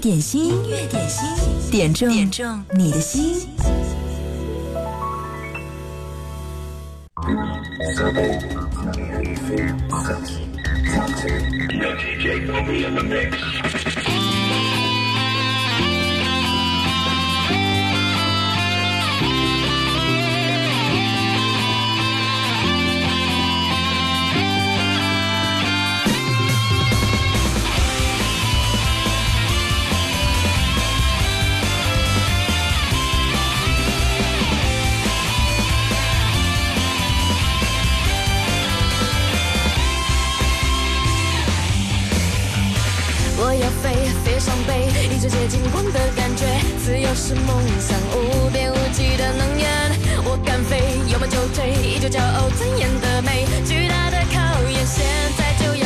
点心，音乐，点心，点中，点中你的心。世界金光的感觉，自由是梦想，无边无际的能源。我敢飞，有梦就追，依旧骄傲尊严的美。巨大的考验，现在就。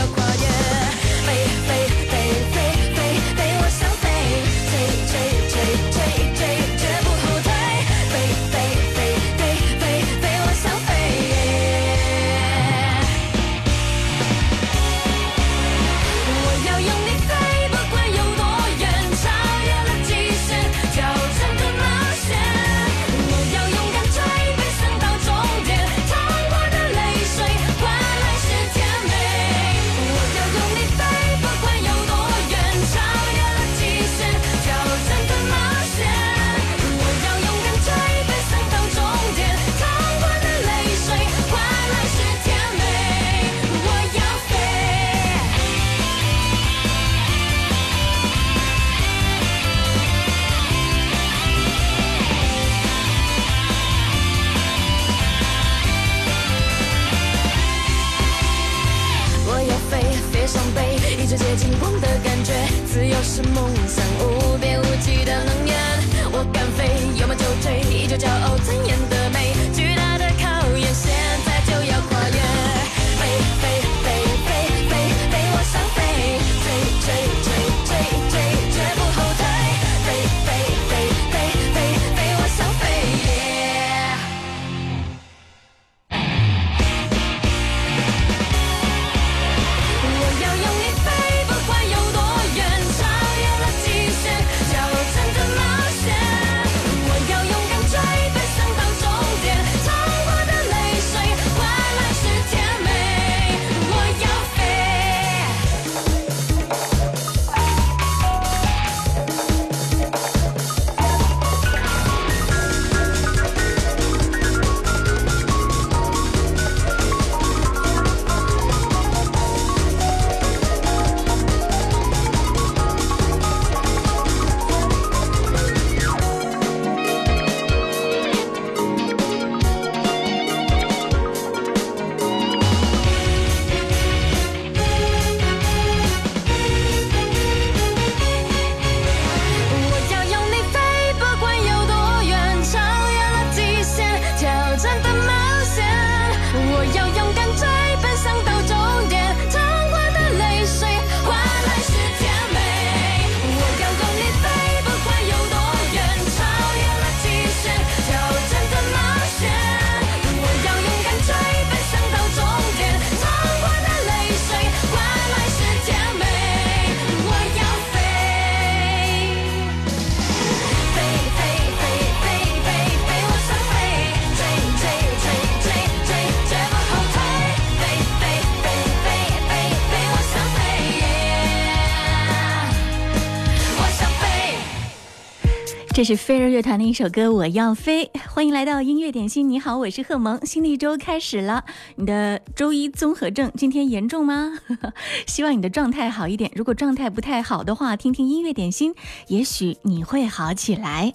这是飞儿乐团的一首歌《我要飞》，欢迎来到音乐点心。你好，我是贺萌。新的一周开始了，你的周一综合症今天严重吗？希望你的状态好一点。如果状态不太好的话，听听音乐点心，也许你会好起来。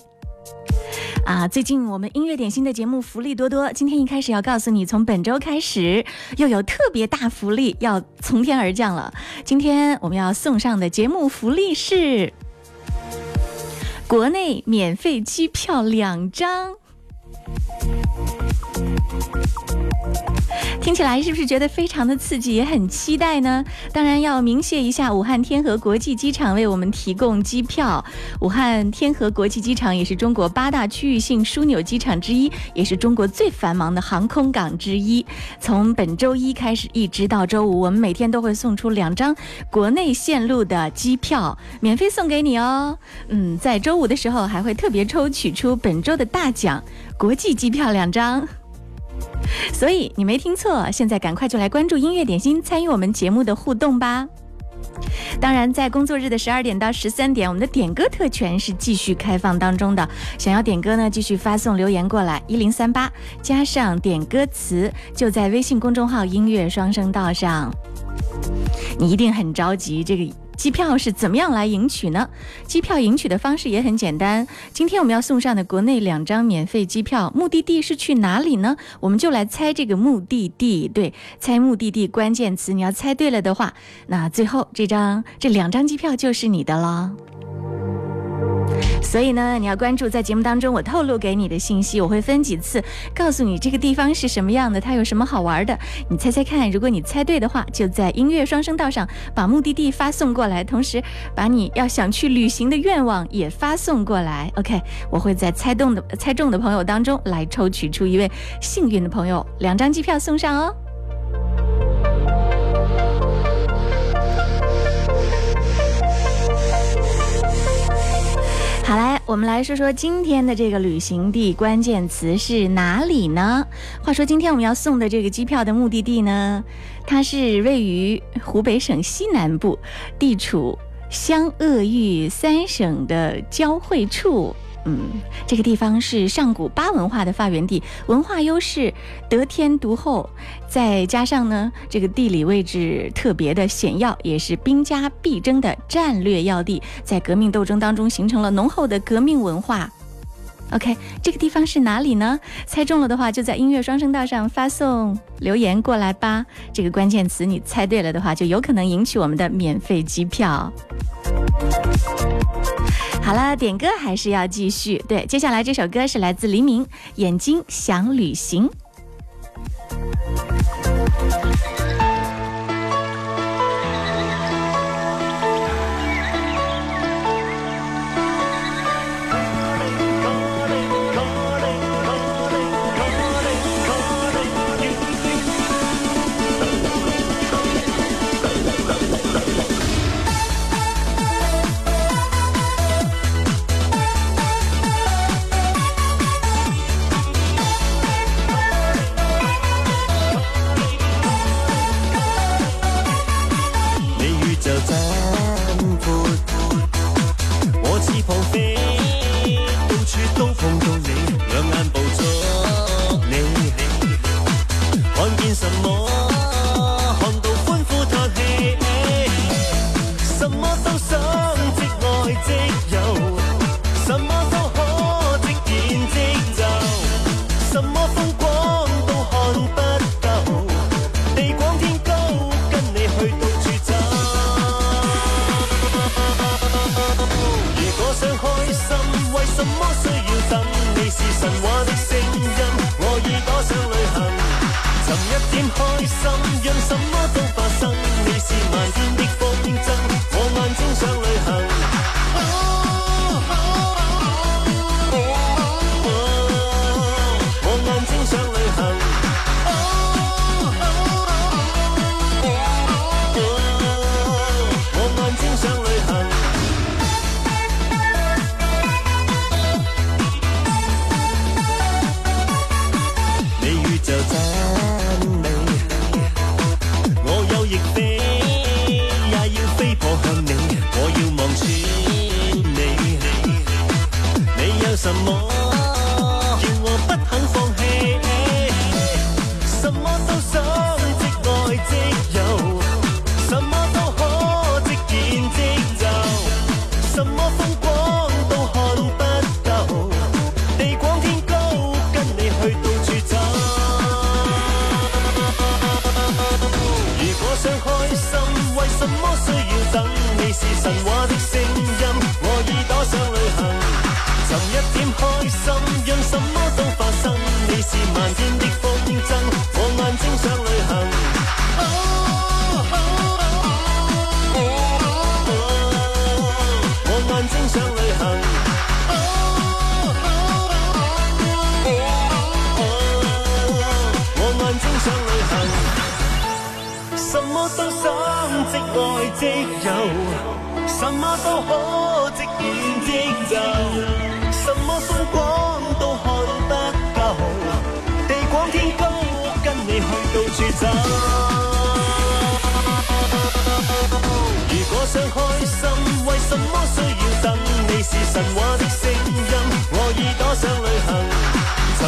啊，最近我们音乐点心的节目福利多多。今天一开始要告诉你，从本周开始又有特别大福利要从天而降了。今天我们要送上的节目福利是。国内免费机票两张。听起来是不是觉得非常的刺激，也很期待呢？当然要鸣谢一下武汉天河国际机场为我们提供机票。武汉天河国际机场也是中国八大区域性枢纽机场之一，也是中国最繁忙的航空港之一。从本周一开始，一直到周五，我们每天都会送出两张国内线路的机票，免费送给你哦。嗯，在周五的时候还会特别抽取出本周的大奖，国际机票两张。所以你没听错，现在赶快就来关注音乐点心，参与我们节目的互动吧。当然，在工作日的十二点到十三点，我们的点歌特权是继续开放当中的。想要点歌呢，继续发送留言过来一零三八加上点歌词，就在微信公众号音乐双声道上。你一定很着急，这个机票是怎么样来赢取呢？机票赢取的方式也很简单。今天我们要送上的国内两张免费机票，目的地是去哪里呢？我们就来猜这个目的地。对，猜目的地关键词，你要猜对了的话，那最后这张这两张机票就是你的了。所以呢，你要关注在节目当中，我透露给你的信息，我会分几次告诉你这个地方是什么样的，它有什么好玩的，你猜猜看。如果你猜对的话，就在音乐双声道上把目的地发送过来，同时把你要想去旅行的愿望也发送过来。OK，我会在猜中的猜中的朋友当中来抽取出一位幸运的朋友，两张机票送上哦。好来，我们来说说今天的这个旅行地，关键词是哪里呢？话说今天我们要送的这个机票的目的地呢，它是位于湖北省西南部，地处湘鄂豫三省的交汇处。嗯，这个地方是上古巴文化的发源地，文化优势得天独厚，再加上呢，这个地理位置特别的险要，也是兵家必争的战略要地，在革命斗争当中形成了浓厚的革命文化。OK，这个地方是哪里呢？猜中了的话，就在音乐双声道上发送留言过来吧。这个关键词你猜对了的话，就有可能赢取我们的免费机票。好了，点歌还是要继续。对，接下来这首歌是来自黎明，《眼睛想旅行》。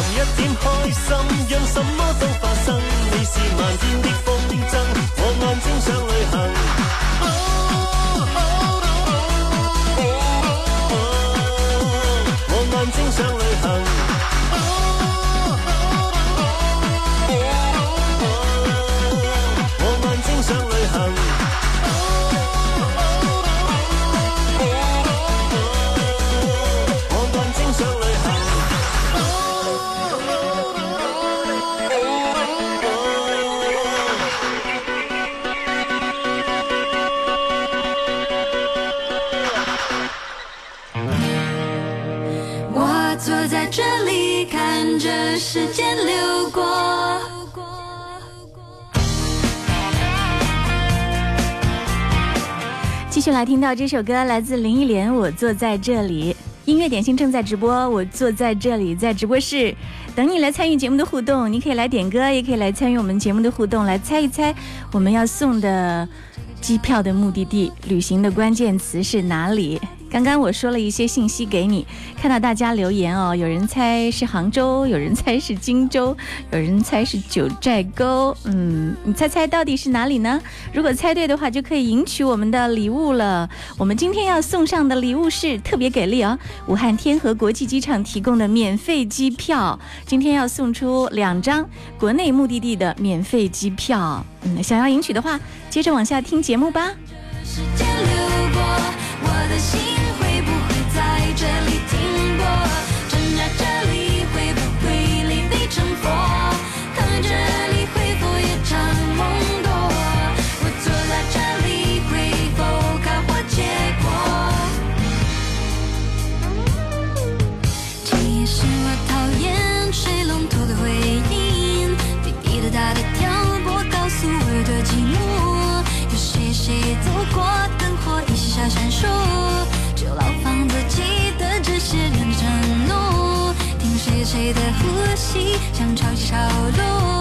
寻一点开心。来听到这首歌，来自林忆莲。我坐在这里，音乐点心正在直播。我坐在这里，在直播室等你来参与节目的互动。你可以来点歌，也可以来参与我们节目的互动，来猜一猜我们要送的机票的目的地，旅行的关键词是哪里？刚刚我说了一些信息给你，看到大家留言哦，有人猜是杭州，有人猜是荆州，有人猜是九寨沟，嗯，你猜猜到底是哪里呢？如果猜对的话，就可以赢取我们的礼物了。我们今天要送上的礼物是特别给力哦，武汉天河国际机场提供的免费机票，今天要送出两张国内目的地的免费机票。嗯，想要赢取的话，接着往下听节目吧。过我的心。像潮起潮落。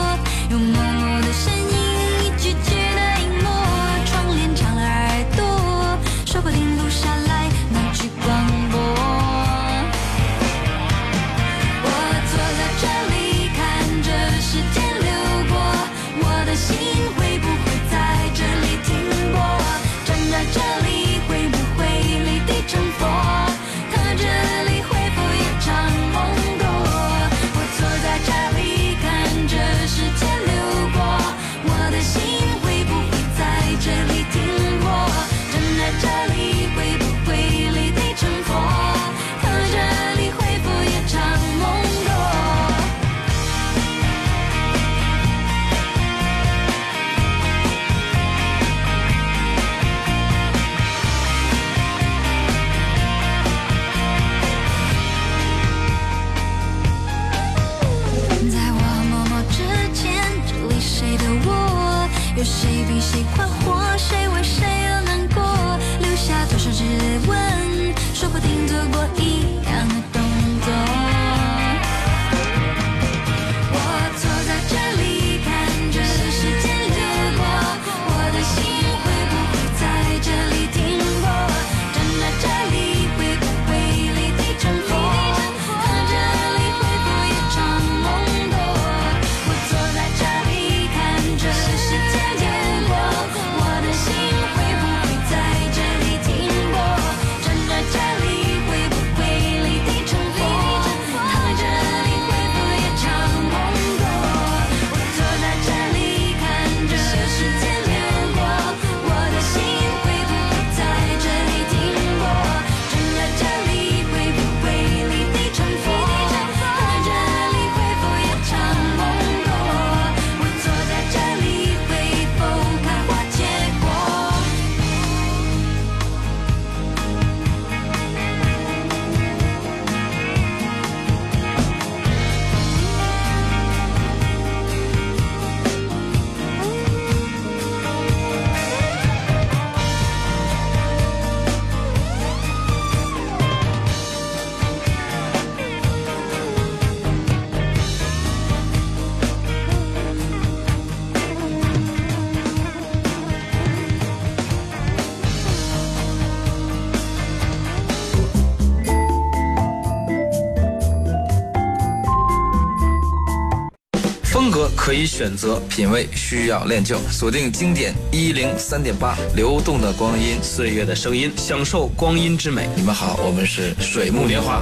选择品味需要练就，锁定经典一零三点八，流动的光阴，岁月的声音，享受光阴之美。你们好，我们是水木年华。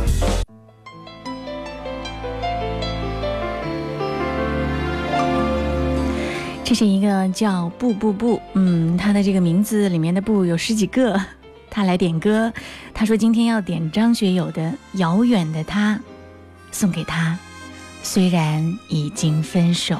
这是一个叫布布布，嗯，他的这个名字里面的布有十几个。他来点歌，他说今天要点张学友的《遥远的他》，送给他。虽然已经分手。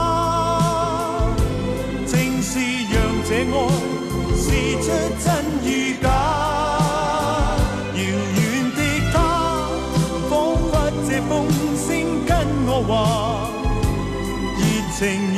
试出真与假，遥远的她仿佛借风声跟我话，热情。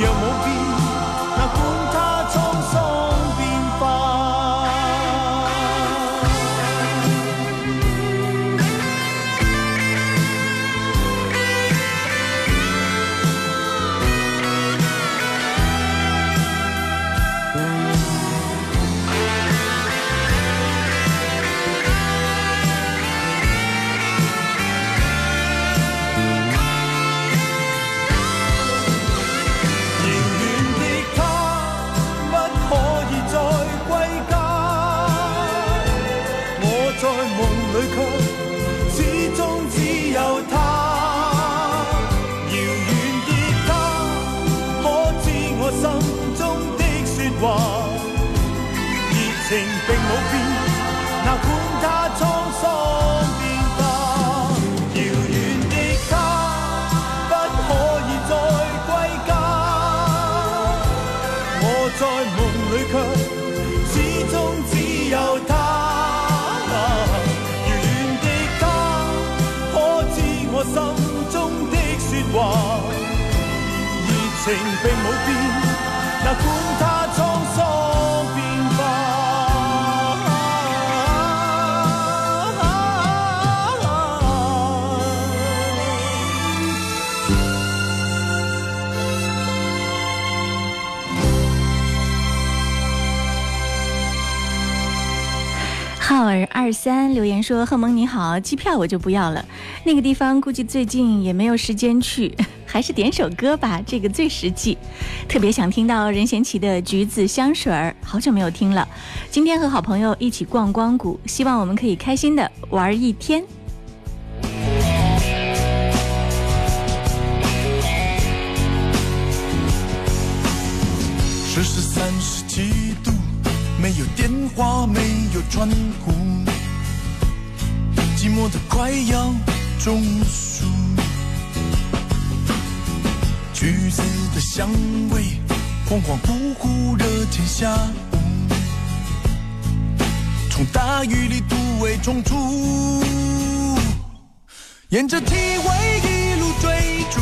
情并冇变，变管它沧桑化。浩儿二三留言说：“贺蒙你好，机票我就不要了，那个地方估计最近也没有时间去。”还是点首歌吧，这个最实际。特别想听到任贤齐的《橘子香水儿》，好久没有听了。今天和好朋友一起逛光谷，希望我们可以开心的玩一天。四十、三十七度，没有电话，没有窗户，寂寞的快要中暑。橘子的香味，恍恍惚惚热天下，从大雨里突围冲出，沿着气味一路追逐，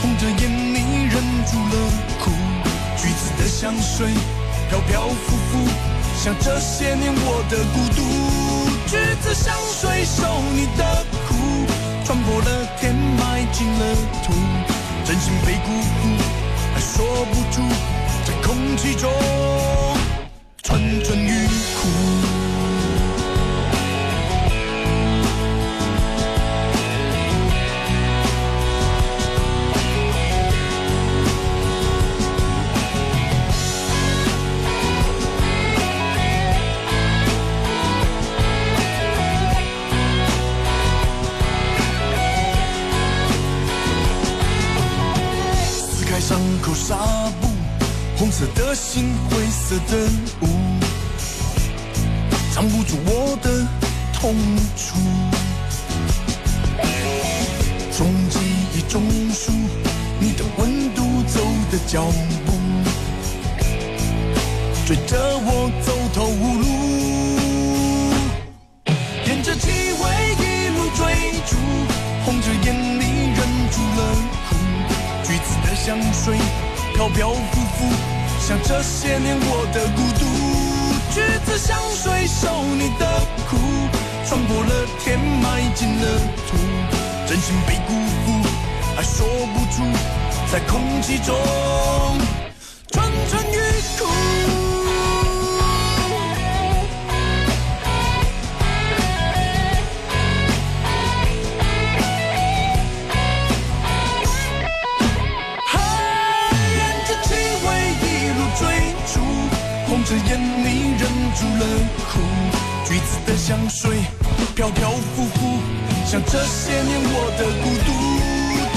红着眼你忍住了哭，橘子的香水飘飘浮浮，像这些年我的孤独，橘子香水受你的苦，穿过了天，埋进了土。真心被辜负，还说不出，在空气中，蠢蠢欲。色的心，灰色的雾，藏不住我的痛楚。从记忆中数你的温度，走的脚步，追着我走投无路。沿着气味一路追逐，红着眼你忍住了哭，橘子的香水飘飘浮浮。像这些年我的孤独，橘子香水受你的苦，穿过了天，埋进了土，真心被辜负，还说不出，在空气中。眼里忍住了哭，橘子的香水飘飘浮浮，像这些年我的孤独。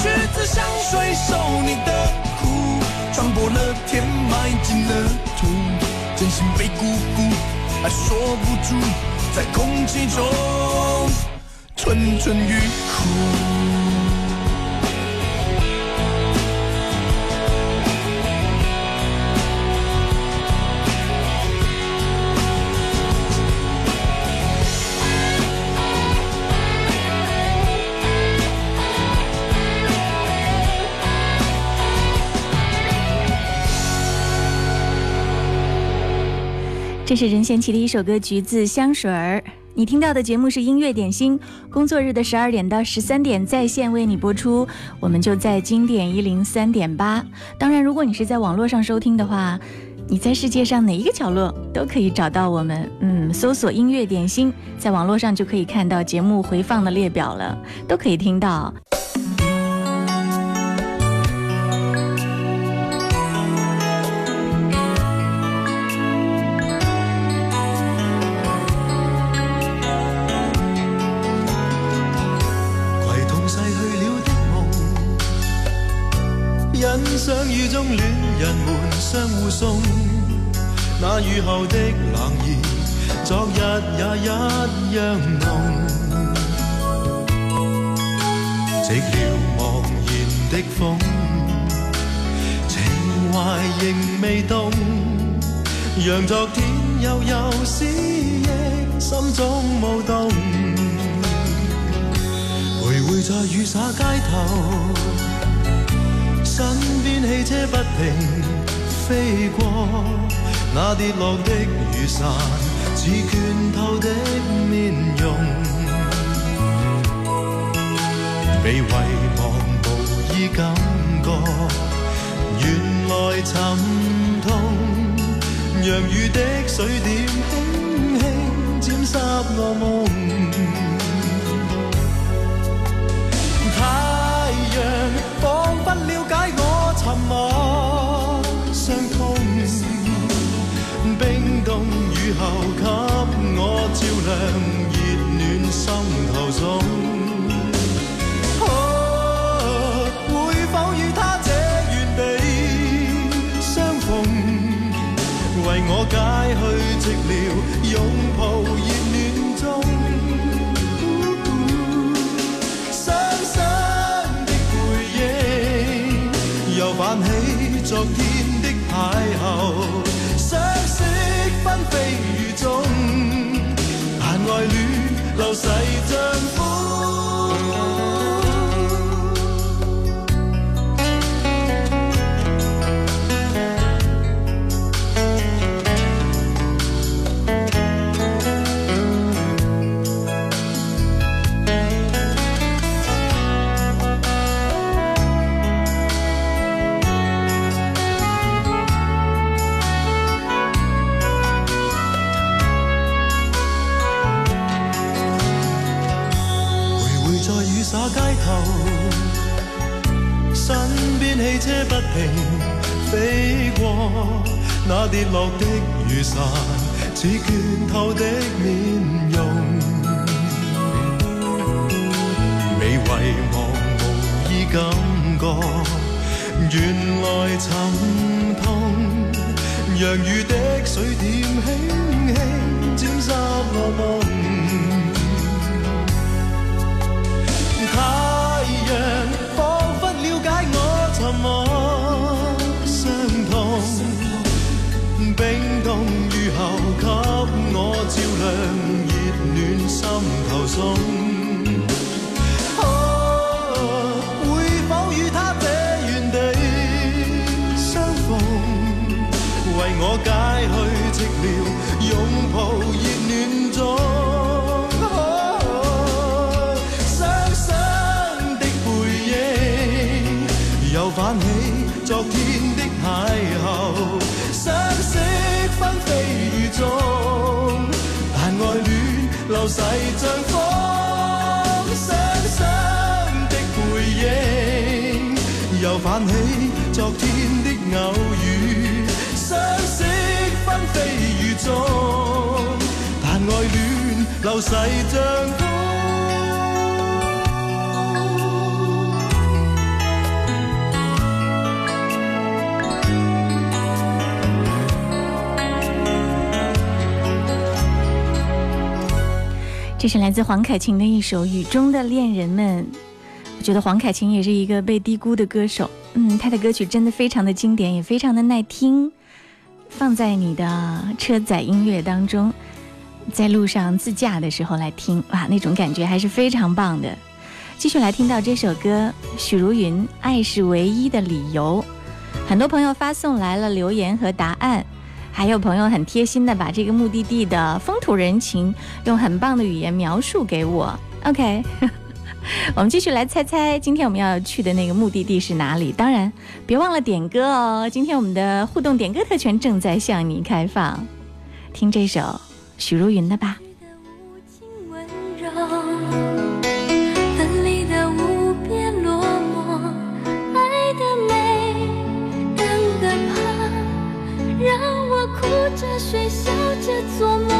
橘子香水受你的苦，穿过了天，埋进了土，真心被辜负，爱说不出，在空气中蠢蠢欲哭。这是任贤齐的一首歌《橘子香水儿》，你听到的节目是音乐点心，工作日的十二点到十三点在线为你播出，我们就在经典一零三点八。当然，如果你是在网络上收听的话，你在世界上哪一个角落都可以找到我们，嗯，搜索音乐点心，在网络上就可以看到节目回放的列表了，都可以听到。那雨后的冷意，昨日也一样浓。寂寥茫然的风，情怀仍未动。让昨天悠悠思忆心中舞动，徘徊在雨洒街头，身边汽车不停。飞过那跌落的雨伞，似倦透的面容，被遗忘，无意感觉，原来沉痛。让雨的水点轻轻沾湿我梦，太阳彷佛了解我沉默。好看。那跌落的雨伞，似倦透的面容。你遗忘无意感觉，原来沉痛。让雨的水点轻轻沾湿我梦，太阳。亮，热暖心头送。会否与他这原地相逢，为我解去寂寥，拥抱热暖中。哦，双双的背影，又泛起昨天的邂逅，相识纷飞雨中。细逝像风，伤心的背影，又泛起昨天的偶遇，相识纷飞雨中，但爱恋流逝像。风。这是来自黄凯芹的一首《雨中的恋人们》，我觉得黄凯芹也是一个被低估的歌手。嗯，他的歌曲真的非常的经典，也非常的耐听，放在你的车载音乐当中，在路上自驾的时候来听，哇，那种感觉还是非常棒的。继续来听到这首歌，许茹芸《爱是唯一的理由》。很多朋友发送来了留言和答案。还有朋友很贴心的把这个目的地的风土人情用很棒的语言描述给我。OK，我们继续来猜猜今天我们要去的那个目的地是哪里？当然别忘了点歌哦，今天我们的互动点歌特权正在向你开放，听这首许茹芸的吧。笑着做梦。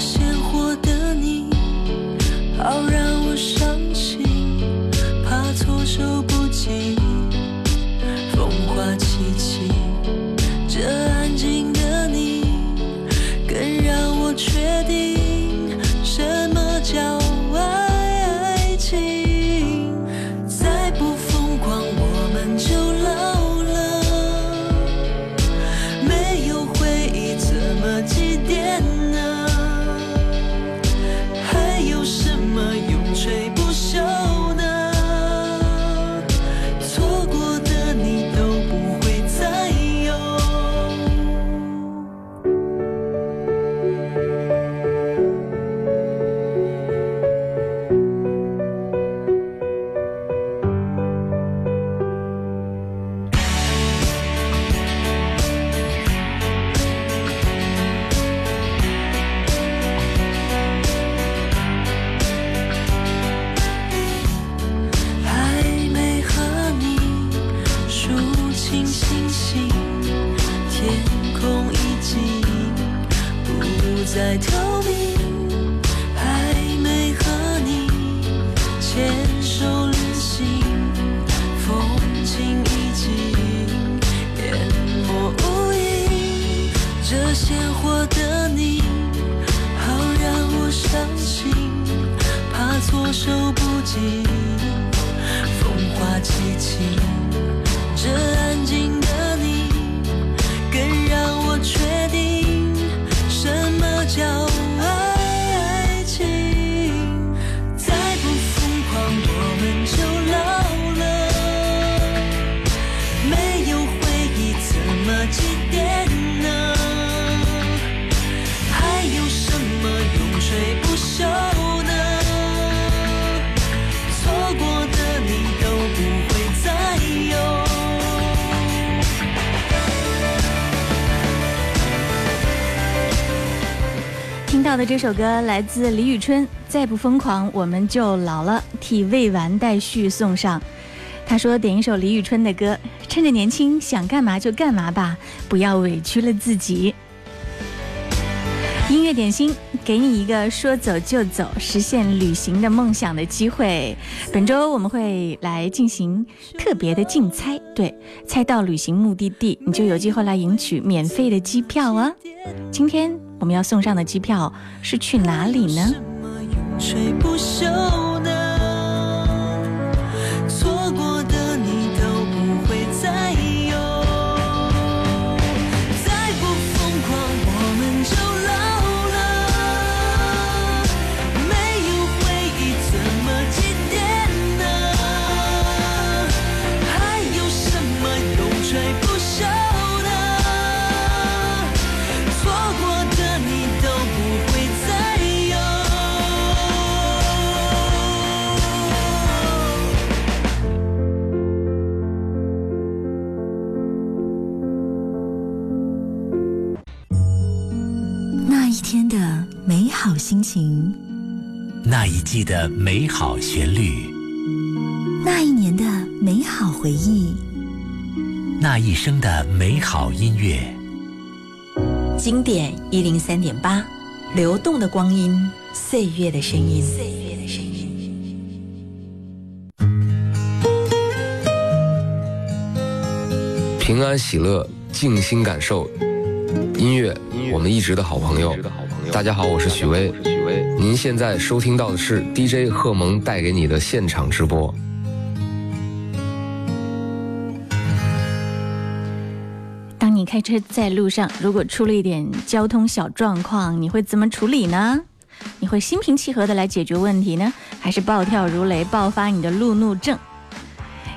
should 这鲜活的你，好让我伤心，怕措手不及，风花凄凄。这爱。到的这首歌来自李宇春，《再不疯狂我们就老了》，替未完待续送上。他说：“点一首李宇春的歌，趁着年轻，想干嘛就干嘛吧，不要委屈了自己。”音乐点心给你一个说走就走，实现旅行的梦想的机会。本周我们会来进行特别的竞猜，对，猜到旅行目的地，你就有机会来赢取免费的机票啊！今天。我们要送上的机票是去哪里呢？的美好旋律，那一年的美好回忆，那一生的美好音乐。经典一零三点八，流动的光阴，岁月的声音，岁月的声音。平安喜乐，静心感受音乐，音乐我们一直的好朋友。大家好，我是许巍。您现在收听到的是 DJ 贺蒙带给你的现场直播。当你开车在路上，如果出了一点交通小状况，你会怎么处理呢？你会心平气和的来解决问题呢，还是暴跳如雷，爆发你的路怒症？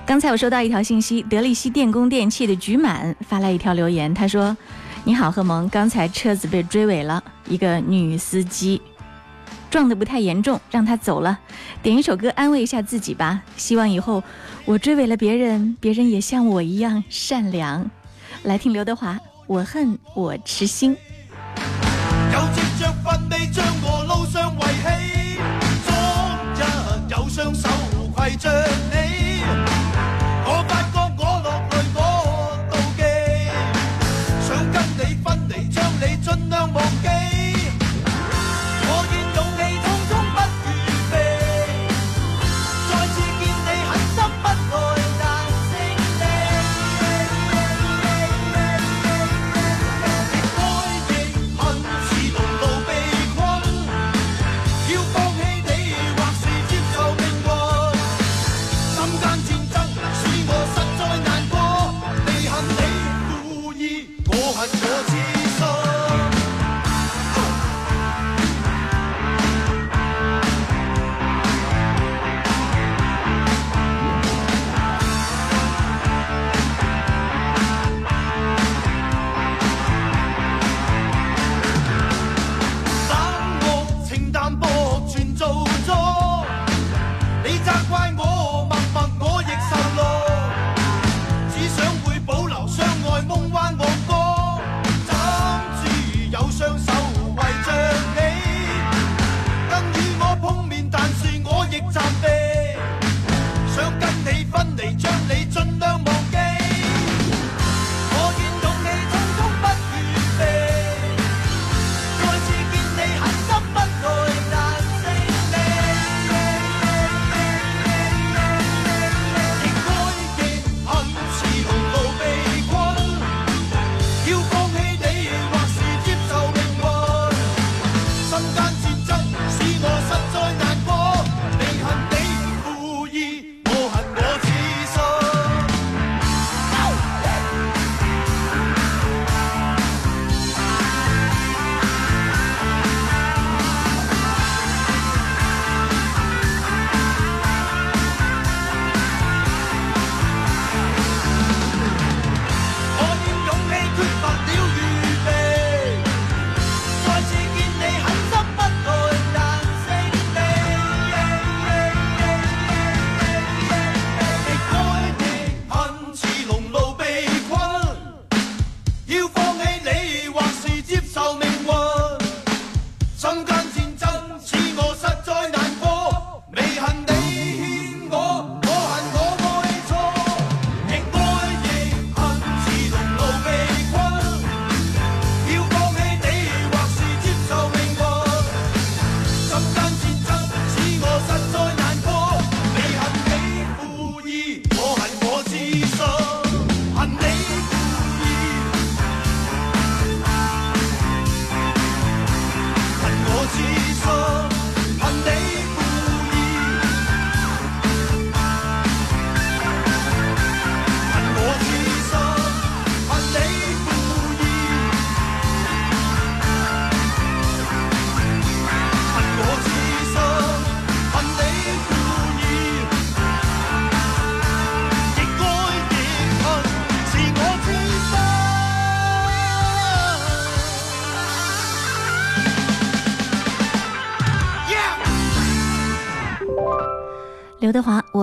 刚才我收到一条信息，德力西电工电器的菊满发来一条留言，他说：“你好，贺蒙，刚才车子被追尾了一个女司机。”撞得不太严重，让他走了。点一首歌安慰一下自己吧。希望以后我追尾了别人，别人也像我一样善良。来听刘德华，《我恨我痴心》。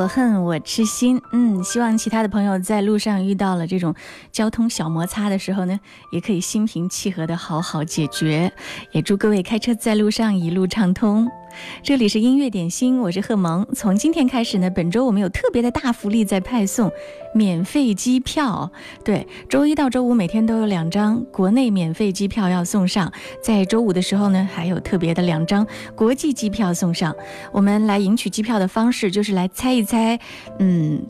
我恨我痴心，嗯。希望其他的朋友在路上遇到了这种交通小摩擦的时候呢，也可以心平气和的好好解决。也祝各位开车在路上一路畅通。这里是音乐点心，我是贺萌。从今天开始呢，本周我们有特别的大福利在派送，免费机票。对，周一到周五每天都有两张国内免费机票要送上，在周五的时候呢，还有特别的两张国际机票送上。我们来赢取机票的方式就是来猜一猜，嗯。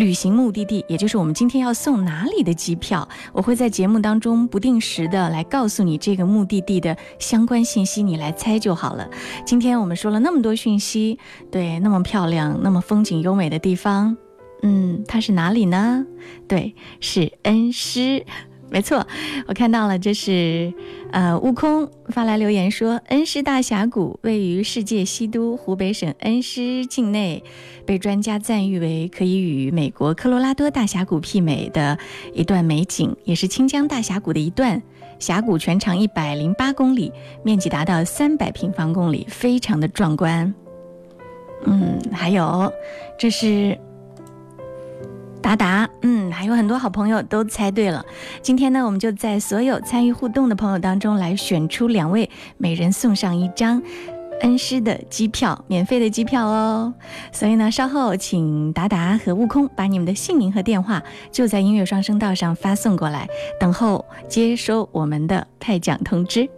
旅行目的地，也就是我们今天要送哪里的机票，我会在节目当中不定时的来告诉你这个目的地的相关信息，你来猜就好了。今天我们说了那么多讯息，对，那么漂亮，那么风景优美的地方，嗯，它是哪里呢？对，是恩施。没错，我看到了，这是，呃，悟空发来留言说，恩施大峡谷位于世界西都湖北省恩施境内，被专家赞誉为可以与美国科罗拉多大峡谷媲美的一段美景，也是清江大峡谷的一段。峡谷全长一百零八公里，面积达到三百平方公里，非常的壮观。嗯，还有，这是。达达，嗯，还有很多好朋友都猜对了。今天呢，我们就在所有参与互动的朋友当中来选出两位，每人送上一张恩师的机票，免费的机票哦。所以呢，稍后请达达和悟空把你们的姓名和电话就在音乐双声道上发送过来，等候接收我们的派奖通知。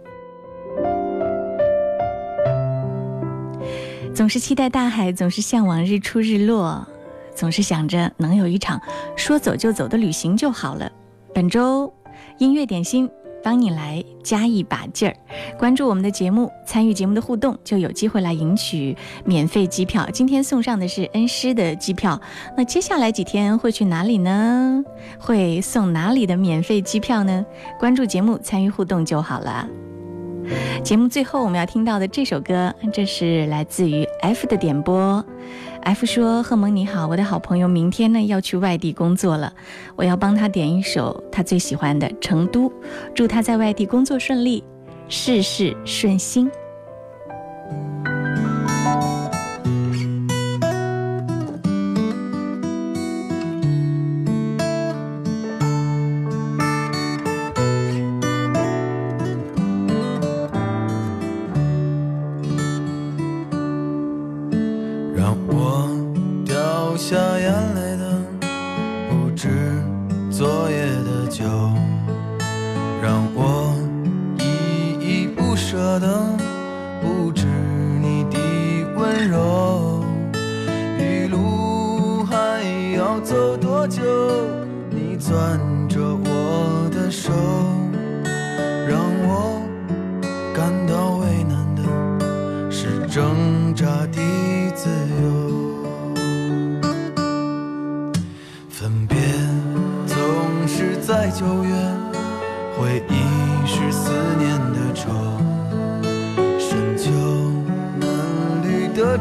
总是期待大海，总是向往日出日落。总是想着能有一场说走就走的旅行就好了。本周音乐点心帮你来加一把劲儿，关注我们的节目，参与节目的互动就有机会来赢取免费机票。今天送上的是恩师的机票，那接下来几天会去哪里呢？会送哪里的免费机票呢？关注节目，参与互动就好了。节目最后我们要听到的这首歌，这是来自于 F 的点播。F 说：“赫蒙你好，我的好朋友，明天呢要去外地工作了，我要帮他点一首他最喜欢的《成都》，祝他在外地工作顺利，事事顺心。”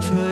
pray.